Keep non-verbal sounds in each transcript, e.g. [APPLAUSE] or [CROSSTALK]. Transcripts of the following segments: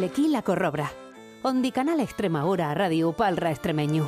Belequí la Corrobra. Ondi Canal Extremadura Radio Palra Extremeño.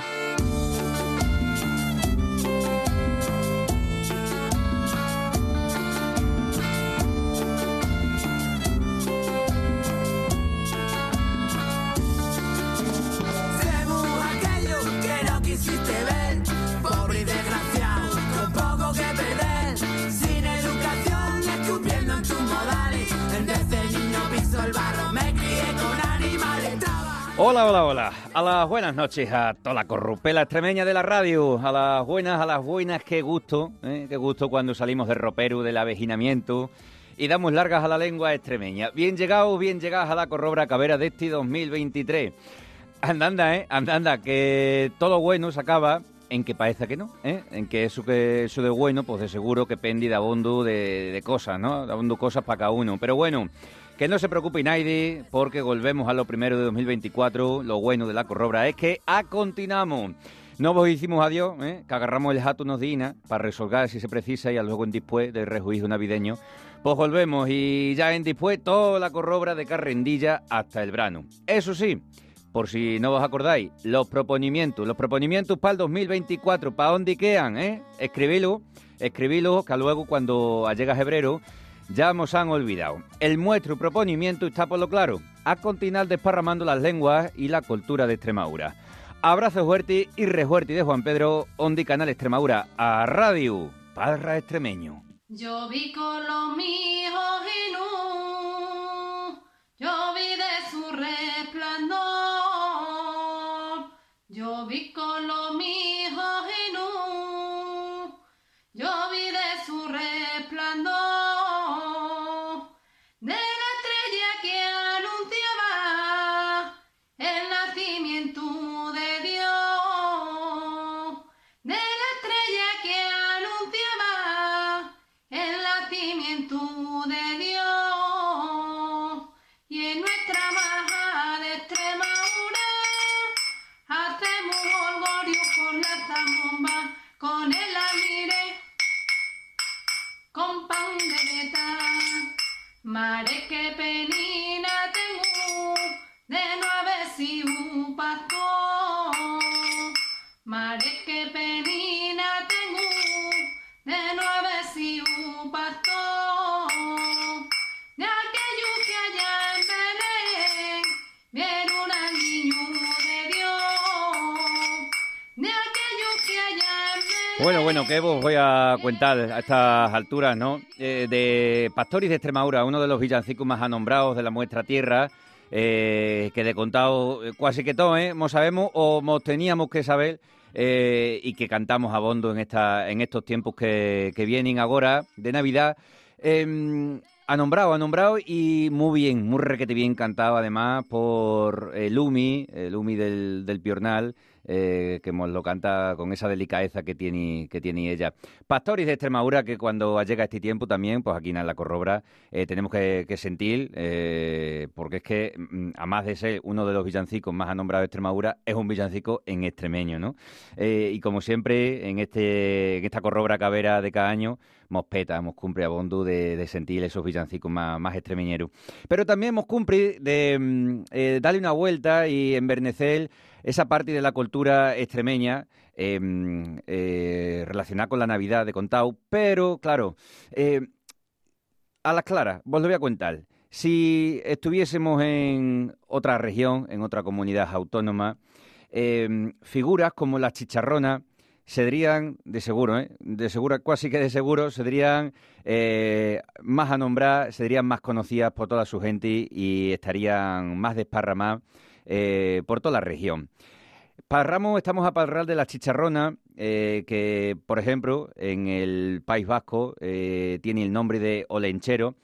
Hola, hola, hola. A las buenas noches a toda la corrupela extremeña de la radio. A las buenas, a las buenas, qué gusto, ¿eh? qué gusto cuando salimos del ropero, del avejinamiento y damos largas a la lengua extremeña. Bien llegados, bien llegadas a la corrobra cabera de este 2023. Andanda, ¿eh? Andanda, que todo bueno se acaba en que parece que no, ¿eh? En que eso que eso de bueno, pues de seguro que pendi de abondo de, de cosas, ¿no? De abondo cosas para cada uno. Pero bueno... Que no se preocupe nadie, porque volvemos a lo primero de 2024. Lo bueno de la corrobra es que a continuamos. No vos hicimos adiós, ¿eh? que agarramos el jato unos días para resolver si se precisa y luego en después del rejuicio navideño. Pues volvemos y ya en después toda la corrobra de carrendilla hasta el verano. Eso sí, por si no os acordáis, los proponimientos, los proponimientos para el 2024, ¿para dónde quedan? Eh? Escribilo, escribilo, que luego cuando llega febrero ya nos han olvidado. El muestro proponimiento está por lo claro, a continuar desparramando las lenguas y la cultura de Extremadura. Abrazo fuerte y refuerte de Juan Pedro, Ondi Canal Extremadura, a Radio Parra Extremeño. Yo vi con los míos y no, yo vi de su resplandor, yo vi con Bueno, bueno, que os voy a contar a estas alturas, ¿no? Eh, de Pastores de Extremadura, uno de los villancicos más anombrados de la muestra tierra, eh, que de contado eh, casi que todo, ¿eh? Mo sabemos o mo teníamos que saber eh, y que cantamos a bondo en, esta, en estos tiempos que, que vienen ahora de Navidad. Ha nombrado, ha nombrado y muy bien, muy requete bien cantado además por Lumi, Lumi del, del Piornal, eh, que nos lo canta con esa delicadeza que tiene, que tiene ella. Pastores de Extremadura, que cuando llega este tiempo también, pues aquí en la Corrobra, eh, tenemos que, sentir, eh, porque es que, mm, a más de ser uno de los villancicos más nombrados de Extremadura, es un villancico en extremeño, ¿no? Y como siempre, en, este, en esta Corrobra Cabera de cada año, hemos peta, hemos cumple abondo de, de sentir esos villancicos más, más extremeñeros. Pero también hemos cumple de mm, eh, darle una vuelta y envernecer esa parte de la cultura extremeña eh, eh, relacionada con la Navidad de Contau, pero claro, eh, a las claras, vos lo voy a contar. Si estuviésemos en otra región, en otra comunidad autónoma, eh, figuras como la chicharrona serían, de seguro, ¿eh? de seguro, casi que de seguro, serían eh, más a nombrar, serían más conocidas por toda su gente y estarían más desparramadas eh, por toda la región. Parramos, estamos a parral de la chicharrona, eh, que por ejemplo en el País Vasco eh, tiene el nombre de Olenchero,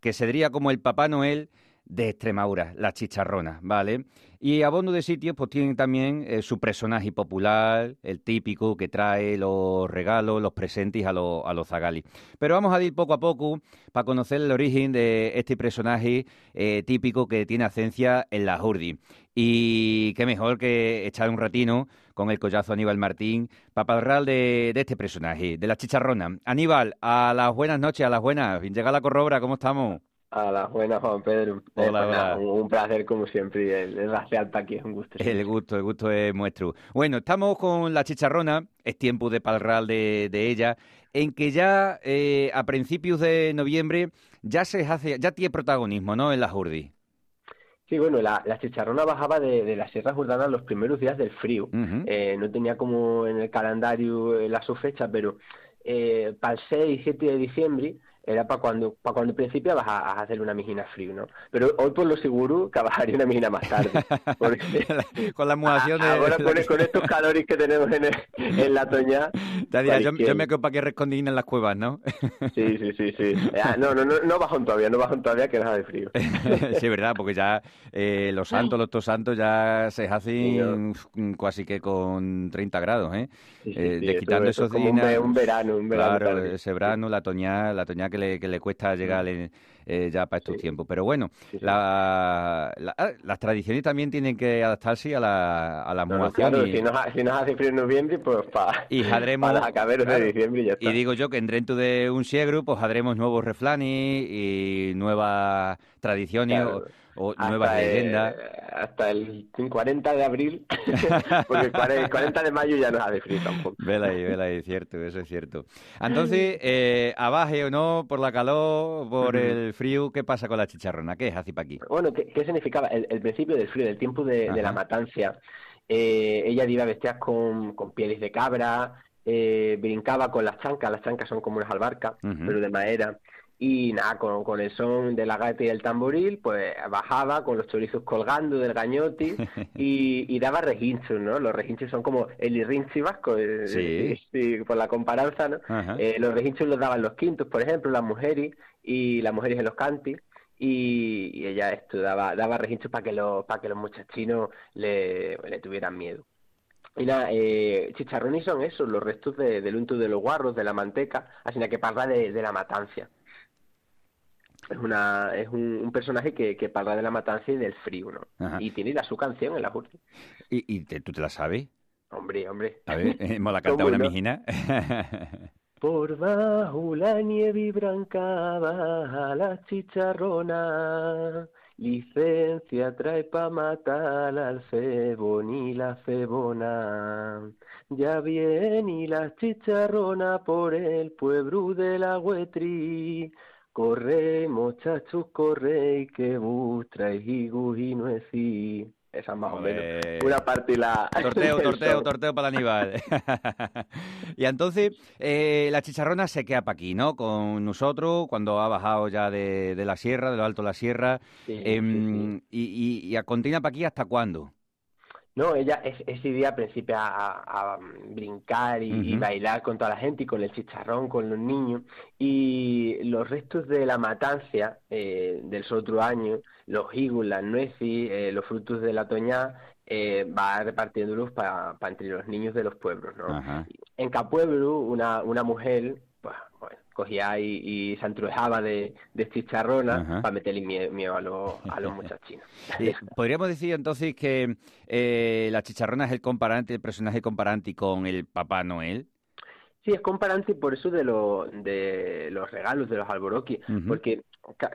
que sería como el Papá Noel de Extremadura, la chicharrona, ¿vale? Y abondo de sitios pues tienen también eh, su personaje popular, el típico que trae los regalos, los presentes a, los a los zagalis. Pero vamos a ir poco a poco para conocer el origen de este personaje eh, típico que tiene ascencia en la Jurdi. Y qué mejor que echar un ratino con el collazo Aníbal Martín para hablar de, de este personaje, de la chicharrona. Aníbal, a las buenas noches, a las buenas. Llega la corrobra, ¿cómo estamos? A la buena, Juan Pedro. Hola, Eh, pues hola. un, un placer como siempre. El, el para aquí es un gusto. El gusto, el gusto es nuestro. Bueno, estamos con la chicharrona, es tiempo de palral de, de ella, en que ya eh, a principios de noviembre ya se hace, ya tiene protagonismo, ¿no? En la Jurdi. Sí, bueno, la, la chicharrona bajaba de, de la Sierra Jordana los primeros días del frío. Ujú. Eh, no tenía como en el calendario eh, la su fecha, pero eh, para el 6 y 7 de diciembre era para cuando para cuando vas a, a hacer una mijina frío, ¿no? Pero hoy por lo seguro que bajaría una mijina más tarde. [LAUGHS] Porque con la mudación de... ahora con, con estos calores que tenemos en, el- en la toña, dirás, yo, yo me quedo para que rescondín en las cuevas, ¿no? sí, sí, sí, sí. Ah, no, no, no, no bajan todavía, no bajan todavía que nada de frío. [LAUGHS] sí, es verdad, porque ya eh, los santos, los dos santos ya se hacen mm, casi que con 30 grados, ¿eh? Sí, sí, Eh, sí, de quitando eso es esos como un, un verano, un verano Claro, tarde. ese verano, la toñá, la toñá que le, que le cuesta llegar en- eh, ya para estos Sí. tiempos. Pero bueno, Sí, sí. la- la- ah, las tradiciones también tienen que adaptarse a la, a la No, claro, y, si, nos, ha- si nos hace frío en noviembre, pues [LAUGHS] para y jadremos- los acaberos claro. de diciembre y ya está. y digo yo que en dentro de un siegro pues haremos nuevos reflanes y nuevas tradiciones Claro. o, o hasta, nuevas eh, leyendas. hasta el 40 de abril, [LAUGHS] porque el 40 40 de mayo ya no hace frío tampoco. Vela ahí, vela ahí, cierto, eso es cierto. [LAUGHS] Entonces, eh, abaje o no, por la calor, por Ujú. el frío, ¿qué pasa con la chicharrona? ¿Qué es así para aquí? Bueno, ¿qué, qué significaba? El, el principio del frío, del tiempo de, de la matancia. Eh, ella iba vestida con, con pieles de cabra, eh, brincaba con las chancas, las chancas son como unas albarcas, Ujú. pero de madera. Y nada, con, con el son de la gaita y el tamboril, pues bajaba con los chorizos colgando del gañoti [LAUGHS] y, y daba rehinchos, ¿no? Los rehinchos son como el irrinchi vasco, eh, Sí. [LAUGHS] sí, por la comparanza, ¿no? Eh, los rehinchos los daban los quintos, por ejemplo, las mujeres y las mujeres en los cantis. Y, ella esto daba, daba rehinchos para que los, para que los muchachinos le, le tuvieran miedo. Y nada, eh, chicharrones son esos, los restos de- del unto de los guarros, de la manteca, así que parla de, de la matancia. Es una es un, un personaje que, que parla de la matancia y del frío, ¿no? Ajá. Y tiene la su canción en la Jurdi. ¿Y, y te- tú te la sabes? Hombre, hombre. A ver, hemos la cantado ¿Cómo una no? mijina. [LAUGHS] Por bajo la nieve brancaba la chicharrona, licencia trae pa matar al cebón y la cebona. Ya viene la chicharrona por el pueblo de la Huetri, corre muchachos, corre y que vos traes higos y nueces. Esa más o menos. Una parte y la... [LAUGHS] Torteo, torteo, torteo para Aníbal. [LAUGHS] y entonces, eh, la chicharrona se queda para aquí, ¿no? Con nosotros, cuando ha bajado ya de, de la sierra, de lo alto de la sierra. Sí, sí, Em, sí. Y, y, y a continua para aquí, ¿hasta cuándo? No, ella es, ese día principia a, a brincar y, bailar con toda la gente y con el chicharrón, con los niños. Y los restos de la matancia eh, del otro año, los higos, las nueces, eh, los frutos de la toñá, eh, va repartiéndolos para entre los niños de los pueblos, ¿no? En cada pueblo, una, una mujer, pues, bueno, cogía y, y se antrujaba de, de chicharrona Ajá. para meterle mie- miedo a los, a los [LAUGHS] muchachinos. Podríamos decir entonces que eh, la chicharrona es el comparante, el personaje comparante con el Papá Noel. Sí, es comparante por eso de, lo, de los regalos, de los alboroquis, porque,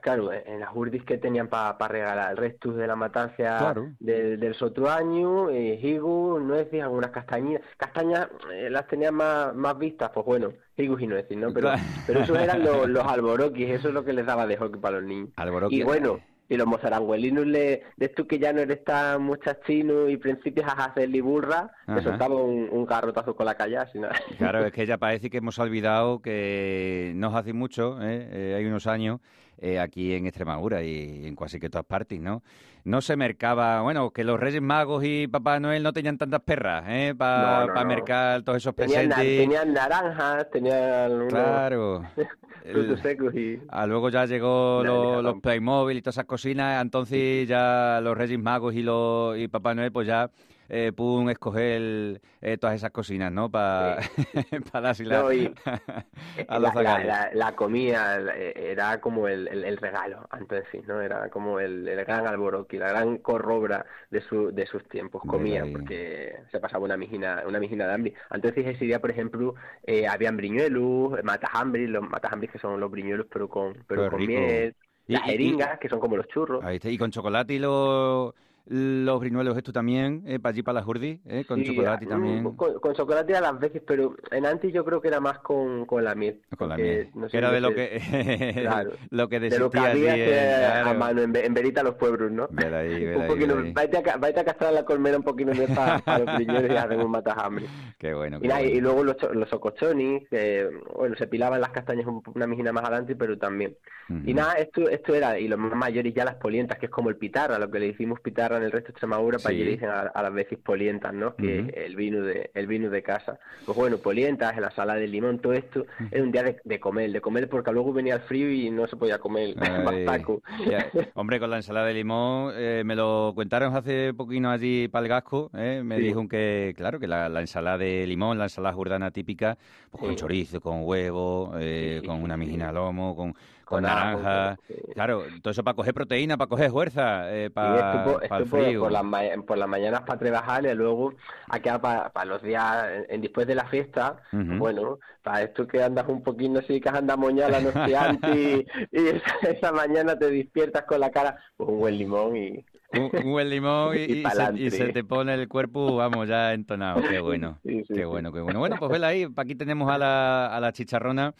claro, en las urdis que tenían para regalar el resto de la matancia Claro. del, del otro año, eh, higus, nueces, algunas castañas. Castañas eh, las tenían más, más vistas, pues bueno, higus y nueces, ¿no? Pero, pero esos eran los, [LAUGHS] los alboroquis, eso es lo que les daba de hockey para los niños. Alboroquia. Y bueno, y los mozaranguelinos le, de tú que ya no eres tan muchachino y principias a hacer liburra, te soltaba un, un garrotazo con la calle, así nada. [LAUGHS] Claro, es que ya parece que hemos olvidado que no hace mucho, ¿eh? Eh, hay unos años, eh, aquí en Extremadura y en casi que todas partes, ¿no? No se mercaba, bueno, que los Reyes Magos y Papá Noel no tenían tantas perras, ¿eh? Para No, no, no. mercar todos esos Tenían, na- presentes. tenían naranjas, tenían Claro. [LAUGHS] El- secos y... Ah, luego ya llegó los Playmobil y todas esas cocinas, entonces ya los Reyes Magos y, los, y Papá Noel pues ya eh, pudieron escoger eh, todas esas cocinas, ¿no? Para [LAUGHS] dársela No, y- [LAUGHS] a los la, la, zagalos. la- la comida la- era como el, el, el regalo, antes sí, ¿no? Era como el, el gran alboroqui, la gran corrobra de, su, de sus tiempos. Ahí. porque se pasaba una mijina, una mijina de hambre. Entonces ese día, por ejemplo, eh, habían briñuelos, matajambres, los matajambres que son los briñuelos pero con, pero con rico. miel. Las jeringas, que son como los churros. Ahí está. Y con chocolate y los, los brinuelos esto también, eh, para allí para la Jurdi, eh, con Sí, chocolate mm, también. Con, con chocolate a las veces, pero en antes yo creo que era más con, con la miel. Con la miel. no sé, era de lo que, [LAUGHS] Claro. [LAUGHS] lo que de lo que había eh, a claro. mano en, en verita los pueblos, ¿no? Ver ahí, [LAUGHS] ver un ahí, poquito, ver ahí. A, vaite a castrar la colmena un poquito de para los primeros y hacen un matajambre. Qué bueno. Y, qué y- bueno. y luego los, los socochonis, que bueno, se pilaban las castañas un- una mijina más adelante, pero también. Ujú. Y nada, esto esto era, y los más mayores ya las polientas, que es como el pitarra, lo que le decimos pitarra en el resto de Extremadura, para Sí. le dicen a, a las veces polientas, ¿no? Que Ujú. es el vino de el vino de casa. Pues bueno, polientas, la salada de limón, todo esto, era un día de, de comer, de comer porque luego venía el frío y no se podía comer [LAUGHS] ya. [LAUGHS] Hombre, con la ensalada de limón, eh, me lo contaron hace poquito allí para el Gasco, eh, me Sí. dijeron que, claro, que la, la ensalada de limón, la ensalada jordana típica, pues con Sí. chorizo, con huevo, eh, con una mijina lomo, con, con naranja. Claro, todo eso para coger proteína, para coger fuerza, eh, para, esto, por, para el esto por- frío. por las, ma- por las mañanas para trabajar y luego a quedar para los días en- después de la fiesta. Bueno, para esto que andas un poquito así, que has andado moñada la noche [LAUGHS] antes y, y esa, esa mañana te despiertas con la cara, pues un buen limón y... Un, un buen limón y, [LAUGHS] Y se, pa'lante. y se te pone el cuerpo, vamos, ya entonado. Qué [LAUGHS] bueno, Sí, sí, qué sí. bueno, qué bueno. Bueno, pues vela ahí, aquí tenemos a la, a la chicharrona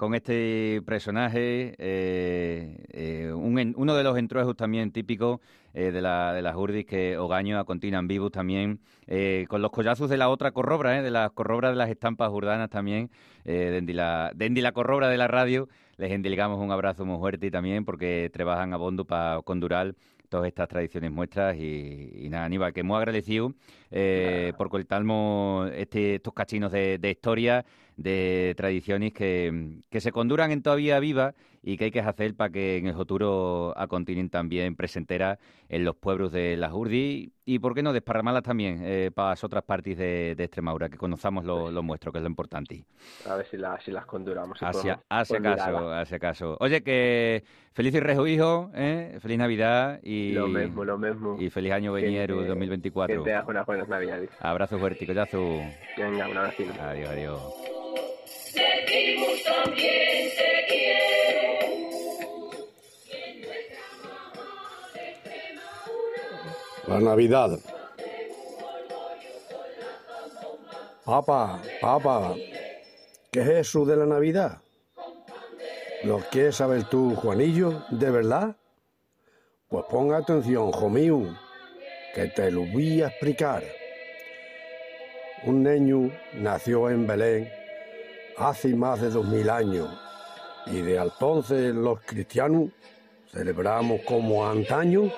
con este personaje, eh, eh, un uno de los entruejos también típicos eh, de, la, de las urdis que Ogaño acontinan vivos también, eh, con los collazos de la otra corrobra, eh, de las corrobras de las estampas urdanas también, dendi la, dendi la corrobra de la radio, les endilgamos un abrazo muy fuerte también porque trabajan a bondo para condural todas estas tradiciones muestras y, y nada, Aníbal, que muy agradecido eh, por contarnos este, estos cachinos de, de historia, de tradiciones que, que se conduran en todavía viva y que hay que hacer para que en el futuro continúen también presenteras en los pueblos de las Urdi y, por qué no, desparramarlas también eh, para las otras partes de, de Extremadura, que conozcamos lo, lo nuestro, que es lo importante. A ver si, la, si las conduramos. si Hacia, hacia caso, hacia caso. Oye, que feliz y rejo, hijo, ¿eh? feliz Navidad y, Lo mismo, lo mismo. y feliz año veniero te- Que 2024. te unas buenas navidades. Abrazo fuerte, collazo. Venga, un abrazo. Adiós, adiós. La Navidad. Papá, papá, ¿qué es eso de la Navidad? ¿Lo quieres saber tú, Juanillo, de verdad? Pues pon atención, hijo que te lo voy a explicar. Un niño nació en Belén hace más de dos mil años y de entonces los cristianos celebramos como antaño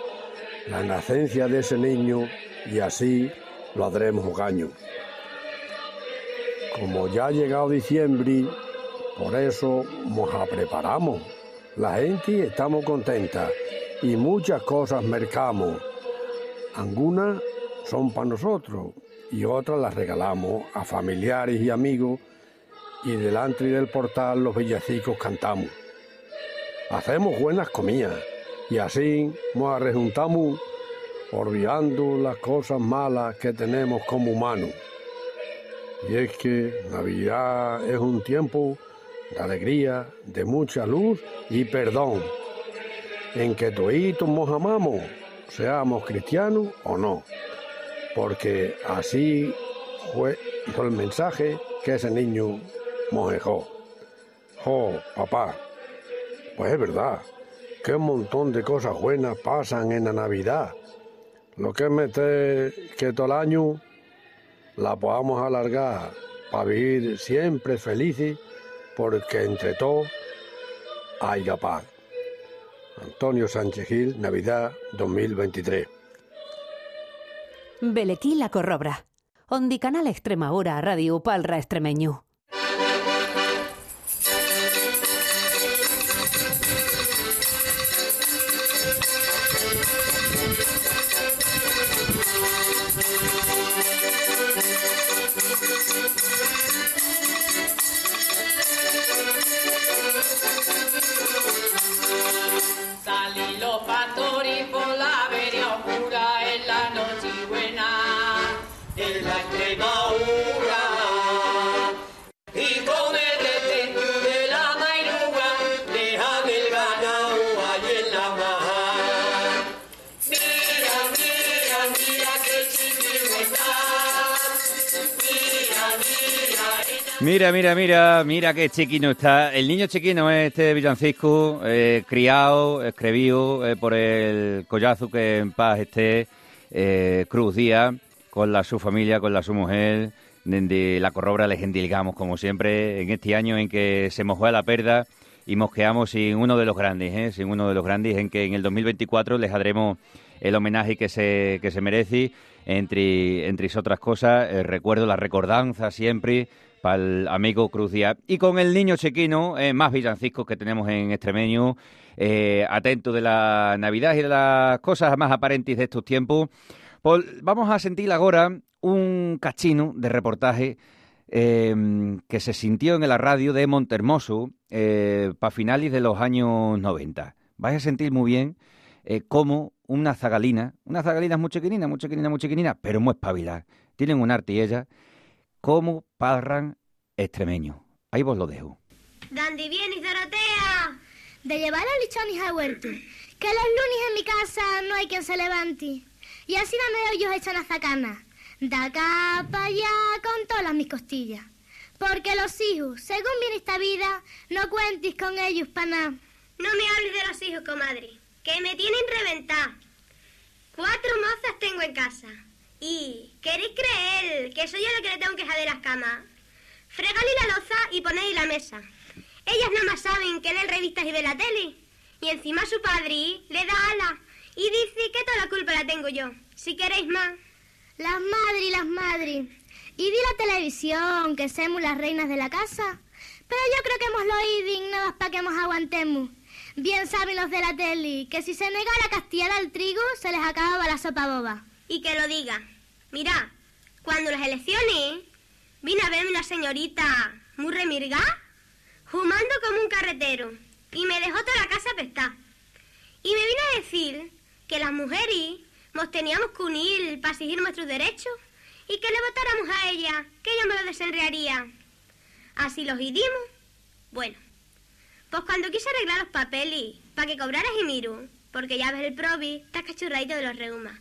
la nacencia de ese niño y así lo haremos gaño. Como ya ha llegado diciembre, por eso nos preparamos. La gente estamos contenta y muchas cosas mercamos. Algunas son para nosotros y otras las regalamos a familiares y amigos y delante del portal los villancicos cantamos. Hacemos buenas comidas y así nos arrejuntamos olvidando las cosas malas que tenemos como humanos. Y es que Navidad es un tiempo de alegría, de mucha luz y perdón, en que todos nos amamos, seamos cristianos o no, porque así fue el mensaje que ese niño dejó. Oh, papá, pues es verdad, que un montón de cosas buenas pasan en la Navidad. Lo que es meter que todo el año la podamos alargar para vivir siempre felices, porque entre todos hay paz. Antonio Sánchez Gil, Navidad 2023. Belequí la Corrobra. Ondi Canal Extrema Hora Radio Palra Extremeño. Mira, mira, mira, mira qué chiquino está. El niño chiquino es este de Villancisco, eh, criado, escribido eh, por el collazo que en paz esté, eh, Cruz Díaz con la su familia, con la su mujer, de la corrobra les endilgamos, como siempre, en este año en que se mojó a la perda y mosqueamos sin uno de los grandes, ¿eh? sin uno de los grandes, en que en el 2024 les haremos el homenaje que se, que se merece, entre, entre otras cosas, eh, recuerdo la recordanza siempre para el amigo Cruz Díaz. Y con el niño chequino, eh, más villancicos que tenemos en Extremeño, eh, atento de la Navidad y de las cosas más aparentes de estos tiempos, vamos a sentir ahora un cachino de reportaje em, que se sintió en la radio de Montermoso eh, para finales de los años 90. Vais a sentir muy bien eh, cómo una zagalina, una zagalina es muy chiquinina, muy chiquinina, muy chiquinina, pero muy espabilada, tienen un arte y ella, cómo parran extremeño. Ahí vos lo dejo. ¿Dónde vienes, Dorotea? De llevar a lichones al huerto. Que los lunes en mi casa no hay quien se levante. Y así no ellos echan a zacana. Da acá para allá con todas mis costillas. Porque los hijos, según viene esta vida, no cuentes con ellos para nada. No me hables de los hijos, comadre, que me tienen reventar. Cuatro mozas tengo en casa. Y, ¿queréis creer que soy yo la que le tengo que de las camas? Fregarle la loza y ponerle la mesa. Ellas nada más saben que leen revistas y ve la tele. Y encima su padre le da ala y dice que toda la culpa la tengo yo. Si queréis más. Las madres y las madres. Y di la televisión, que somos las reinas de la casa. Pero yo creo que hemos lo dignos para que nos aguantemos. Bien saben los de la tele que si se negara a castigar al trigo, se les acababa la sopa boba. Y que lo diga. Mira, cuando las elecciones vine a verme una señorita muy remirga, fumando como un carretero, y me dejó toda la casa apestada. Y me vino a decir que las mujeres nos teníamos que unir para seguir nuestros derechos y que le votáramos a ella, que ella me lo desenrearía. Así los hicimos. Bueno, pues cuando quise arreglar los papeles para que cobrara Jimiru, porque ya ves el probi, está cachurradito de los reumas.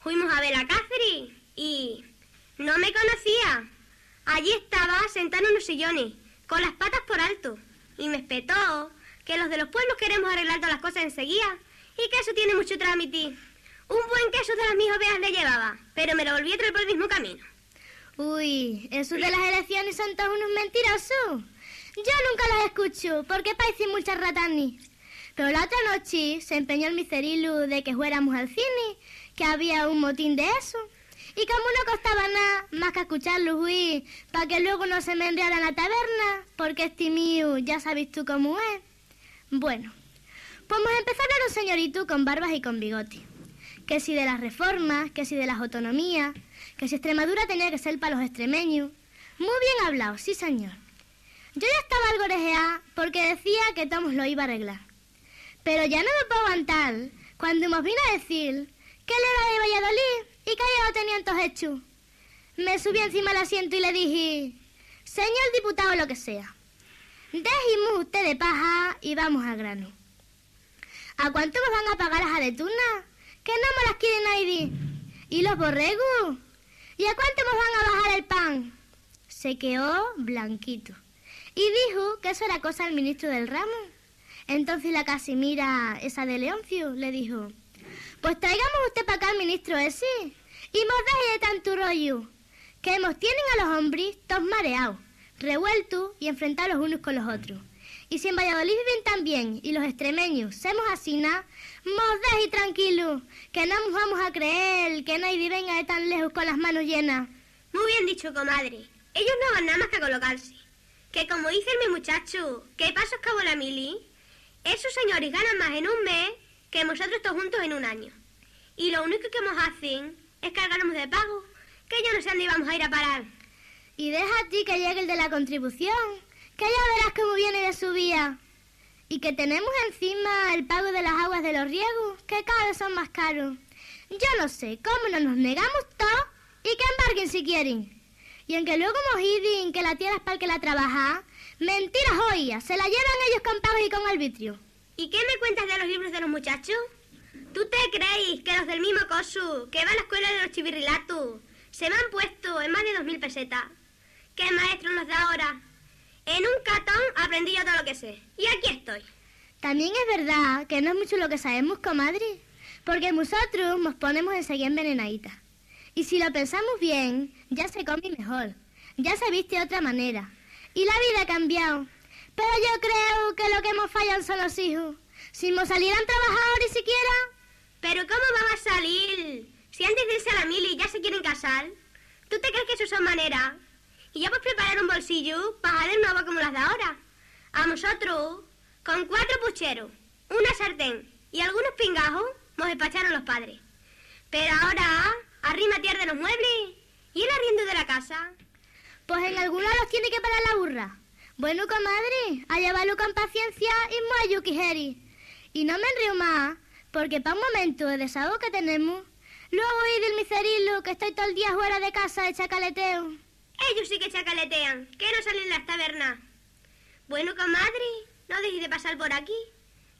Fuimos a ver a Cáceres y no me conocía. Allí estaba sentado en unos sillones, con las patas por alto, y me espetó que los de los pueblos queremos arreglar todas las cosas enseguida y que eso tiene mucho trámite. Un buen queso de las mis ovejas le llevaba, pero me lo volví a traer por el mismo camino. Uy, esos de las elecciones son todos unos mentirosos. Yo nunca los escucho, porque parecen muchas ratanis. Pero la otra noche se empeñó el miserilu de que fuéramos al cine, que había un motín de eso. Y como no costaba nada más que escucharlo huir, para que luego no se me enreara en la taberna, porque este mío ya sabes tú cómo es. Bueno, Vamos a empezar a un señorito con barbas y con bigote. Que si de las reformas, que si de las autonomías, que si Extremadura tenía que ser para los extremeños. Muy bien hablado, sí señor. Yo ya estaba algo porque decía que Tomás lo iba a arreglar. Pero ya no me puedo aguantar cuando nos vino a decir que le iba de Valladolid y que ya lo tenían todos hecho. Me subí encima del asiento y le dije, señor diputado lo que sea, déjeme usted de paja y vamos al grano. ¿A cuánto me van a pagar las adetunas? Que no me las quiere nadie. ¿Y los borregos? ¿Y a cuánto me van a bajar el pan? Se quedó blanquito. Y dijo que eso era cosa del ministro del ramo. Entonces la Casimira, esa de Leoncio, le dijo, pues traigamos usted para acá al ministro ese y nos deje de tanto rollo, que nos tienen a los hombres todos mareados, revueltos y enfrentados los unos con los otros. Y si en Valladolid viven también, y los extremeños, semos así, ¿na? y tranquilo, que no nos vamos a creer que nadie venga de tan lejos con las manos llenas. Muy bien dicho, comadre. Ellos no van nada más que a colocarse. Que como dice mi muchacho, que pasos cabo la mili, esos señores ganan más en un mes que nosotros todos juntos en un año. Y lo único que nos hacen es cargarnos de pago, que yo no sé dónde íbamos a ir a parar. Y deja a ti que llegue el de la contribución que ya verás cómo viene de su vía. Y que tenemos encima el pago de las aguas de los riegos, que cada vez son más caros. Yo no sé cómo no nos negamos todo y que embarguen si quieren. Y en que luego mojidin que la tierra es para el que la trabaja, mentiras oías, se la llevan ellos con pago y con arbitrio. ¿Y qué me cuentas de los libros de los muchachos? ¿Tú te creéis que los del mismo cosu, que va a la escuela de los chivirrilatos, se me han puesto en más de dos mil pesetas? El maestro nos da ahora. En un catón aprendí yo todo lo que sé. Y aquí estoy. También es verdad que no es mucho lo que sabemos, comadre, porque nosotros nos ponemos enseguida envenenaditas. Y si lo pensamos bien, ya se come mejor, ya se viste de otra manera. Y la vida ha cambiado. Pero yo creo que lo que hemos fallado son los hijos. Si nos salieran trabajadores siquiera... Pero ¿cómo van a salir? Si antes de irse a la mili ya se quieren casar. ¿Tú te crees que eso son maneras? Y ya puedes preparar un bolsillo para de nuevo como las de ahora. A nosotros, con cuatro pucheros, una sartén y algunos pingajos, nos despacharon los padres. Pero ahora, arrima tierra de los muebles y el arriendo de la casa. Pues en algunos los tiene que parar la burra. Bueno, comadre, allá va con paciencia y muy yukijeri. Y no me enrío más, porque para un momento de desahogo que tenemos, luego oí del miserilo que estoy todo el día fuera de casa de chacaleteo. Ellos sí que chacaletean, que no salen en las tabernas. Bueno, comadre, no dejéis de pasar por aquí,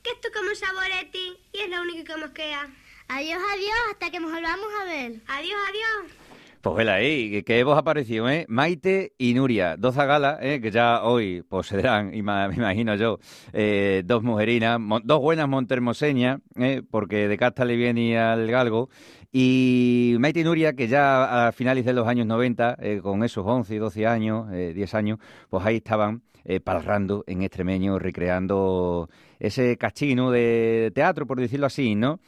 que esto es como un saboreti y es lo único que nos queda. Adiós, adiós, hasta que nos volvamos a ver. Adiós, adiós. Pues vela ahí, que hemos aparecido, ¿eh? Maite y Nuria, dos zagalas, ¿eh? que ya hoy poseerán, y [LAUGHS] me imagino yo, eh, dos mujerinas, dos buenas montermoseñas, ¿eh? porque de casta le viene al galgo, y Maite y Nuria, que ya a finales de los años 90, eh, con esos 11, 12 años, 10 años, pues ahí estaban eh, palrando en extremeño, recreando ese cachino de teatro, por decirlo así, ¿no?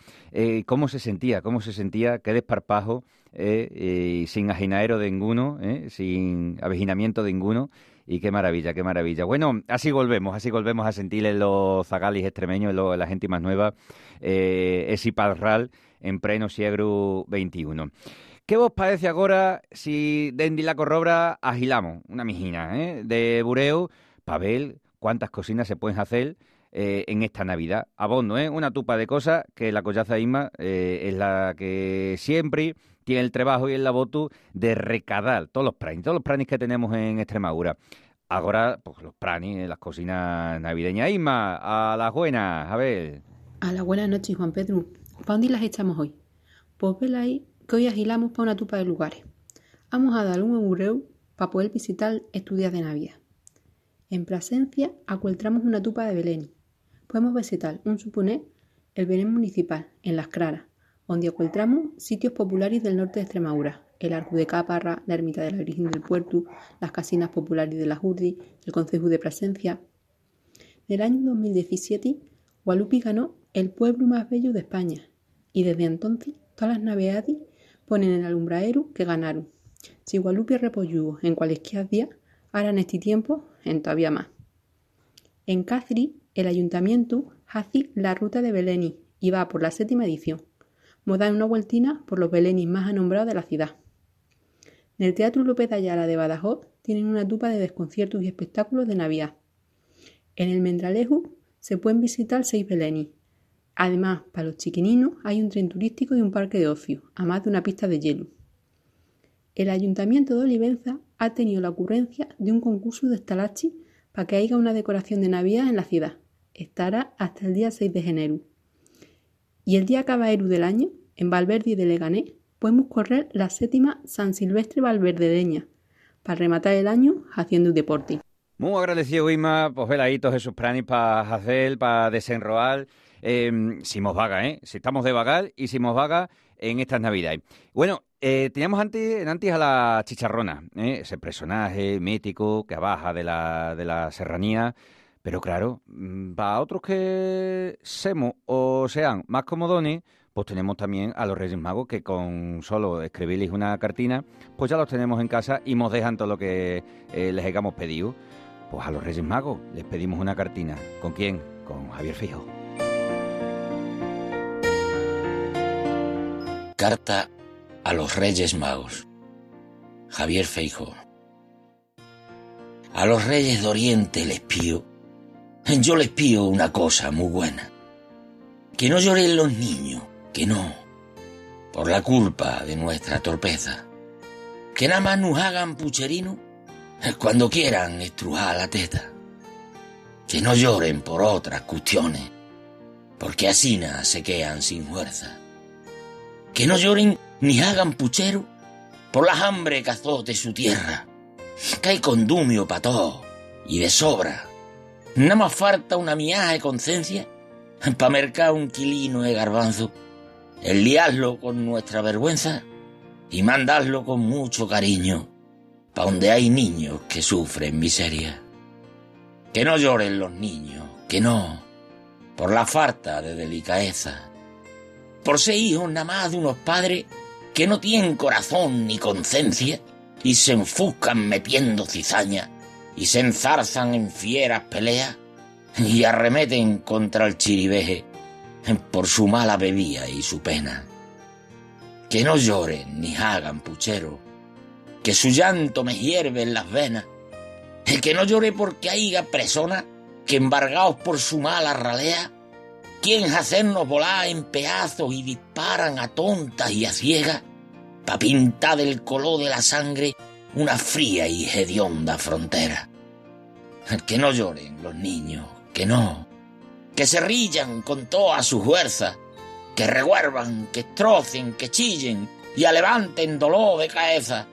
¿Cómo se sentía? ¿Cómo se sentía? ¿Qué desparpajo? Eh, sin ajinaero de ninguno, eh, sin avejinamiento de ninguno. Y qué maravilla, qué maravilla. Bueno, así volvemos, así volvemos a sentir en los zagalis extremeños, en, la gente más nueva, eh, ese parral en pleno siglo XXI. ¿Qué vos parece ahora si dendi la corrobra agilamos una mijina eh, de bureo para cuántas cocinas se pueden hacer eh, en esta Navidad? Abondo, ¿eh? una tupa de cosas que la collaza Isma eh, es la que siempre tiene el trabajo y el labotu de recadar todos los pranis, todos los pranis que tenemos en Extremadura. Ahora, pues los pranis, las cocinas navideñas. Isma, a las buenas, a ver. A la buenas noches, Juan Pedro. ¿Para dónde las echamos hoy? Pues vela ahí que hoy agilamos para una tupa de lugares. Vamos a dar un eureu para poder visitar estudios de Navidad. En Plasencia acueltramos una tupa de Belén. Podemos visitar un suponer el Belén municipal, en Las Claras, donde encontramos sitios populares del norte de Extremadura, el Arco de Caparra, la Ermita de la Virgen del Puerto, las casinas populares de la Jurdi, el Concejo de Plasencia. En el año 2017, Gualupi ganó el pueblo más bello de España y desde entonces todas las navidades ponen el alumbraero que ganaron. Si Gualupi repoyó en cualquier día, ahora en este tiempo en todavía más. En Cáceres, el ayuntamiento hace la ruta de Beleni y va por la séptima edición dar una vueltina por los belenis más anombrados de la ciudad. En el Teatro López de Ayala de Badajoz tienen una tupa de desconciertos y espectáculos de Navidad. En el Mendralejo se pueden visitar seis belenis. Además, para los chiquininos hay un tren turístico y un parque de ocio, además de una pista de hielo. El Ayuntamiento de Olivenza ha tenido la ocurrencia de un concurso de estalachi para que haya una decoración de Navidad en la ciudad. Estará hasta el día 6 de enero. Y el día caballero del año, en Valverde de Leganés, podemos correr la séptima San Silvestre Valverdedeña, para rematar el año haciendo un deporte. Muy agradecido, Ima, pues veladitos esos planes para hacer, para desenroar. Eh, si nos vaga, ¿eh? Si estamos de vagar y si nos vaga en estas Navidades. Bueno, eh, teníamos antes, antes a la chicharrona, ¿eh? ese personaje mítico que abaja de la, de la serranía pero claro, mm, para otros que semos o sean más comodones, pues tenemos también a los Reyes Magos que con solo escribirles una cartina, pues ya los tenemos en casa y nos dejan todo lo que eh, les hayamos pedido. Pues a los Reyes Magos les pedimos una cartina. ¿Con quién? Con Javier Fijo. Carta a los Reyes Magos. Javier Feijo. A los Reyes de Oriente les pido yo les pido una cosa muy buena. Que no lloren los niños, que no, por la culpa de nuestra torpeza. Que nada más nos hagan pucherino cuando quieran estrujar la teta. Que no lloren por otras cuestiones, porque así se quedan sin fuerza. Que no lloren ni hagan puchero por las hambre que azote su tierra, que hay condumio para todo, y de sobra. Nada más falta una miaja de conciencia para mercar un quilino de garbanzo, liarlo con nuestra vergüenza y mandarlo con mucho cariño pa' donde hay niños que sufren miseria. Que no lloren los niños, que no, por la falta de delicadeza, por ser hijos nada más de unos padres que no tienen corazón ni conciencia y se enfuscan metiendo cizaña y se enzarzan en fieras peleas y arremeten contra el chiribeje por su mala bebida y su pena. Que no lloren ni hagan puchero, que su llanto me hierve en las venas, que no llore porque haya personas que embargados por su mala ralea, quieren hacernos volar en pedazos y disparan a tontas y a ciegas, pa' pintar del color de la sangre una fría y hedionda frontera. Que no lloren los niños, que no, que se rillan con toda su fuerza, que reguervan, que trocen, que chillen y levanten dolor de cabeza,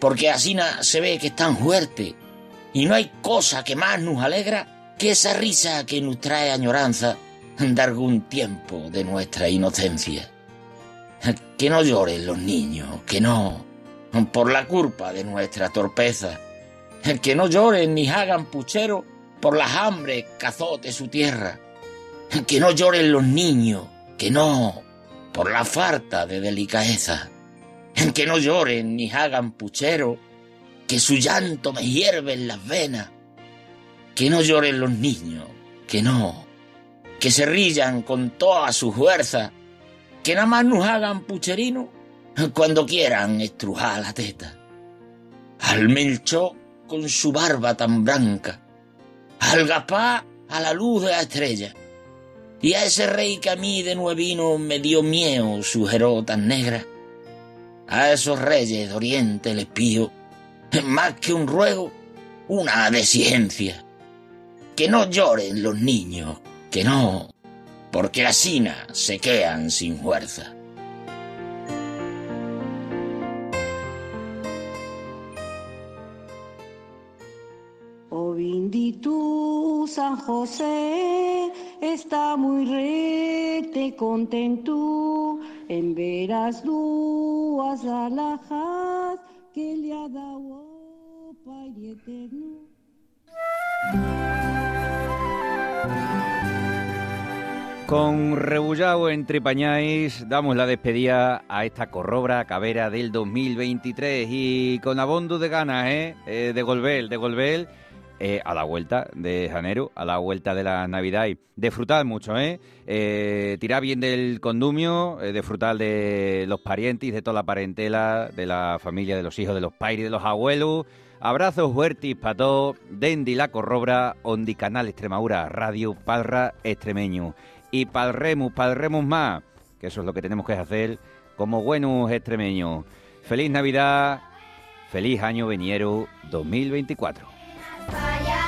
porque así se ve que están fuertes y no hay cosa que más nos alegra que esa risa que nos trae añoranza de algún tiempo de nuestra inocencia. Que no lloren los niños, que no, por la culpa de nuestra torpeza. Que no lloren ni hagan puchero por las hambres que azote su tierra. Que no lloren los niños, que no, por la falta de delicadeza. Que no lloren ni hagan puchero, que su llanto me hierve en las venas. Que no lloren los niños, que no, que se rillan con toda su fuerza, que nada más nos hagan pucherino cuando quieran estrujar la teta. Al Melchor con su barba tan blanca, al Gapá a la luz de la estrella, y a ese rey que a mí de nuevino me dio miedo su tan negra, a esos reyes de Oriente les pío, más que un ruego, una desigencia. Que no lloren los niños, que no, porque las sina se quedan sin fuerza. Bendito San José, está muy rete contento en veras duas alhajas que le ha dado Padre eterno. Con Rebullao entre pañáis damos la despedida a esta corrobra cabera del 2023 y con abondo de ganas, ¿eh? eh de volver, de volver eh, a la vuelta de Janeiro, a la vuelta de la Navidad. Y disfrutad mucho, ¿eh? eh tirad bien del condumio, eh, disfrutad de los parientes, de toda la parentela, de la familia, de los hijos, de los pairis, de los abuelos. Abrazos fuertes para todos. Dendi la corrobra, Ondi Canal Extremadura, Radio Palra Extremeño y palremos, palremos más, que eso es lo que tenemos que hacer como buenos extremeños. Feliz Navidad, feliz año veniero 2024. Fire.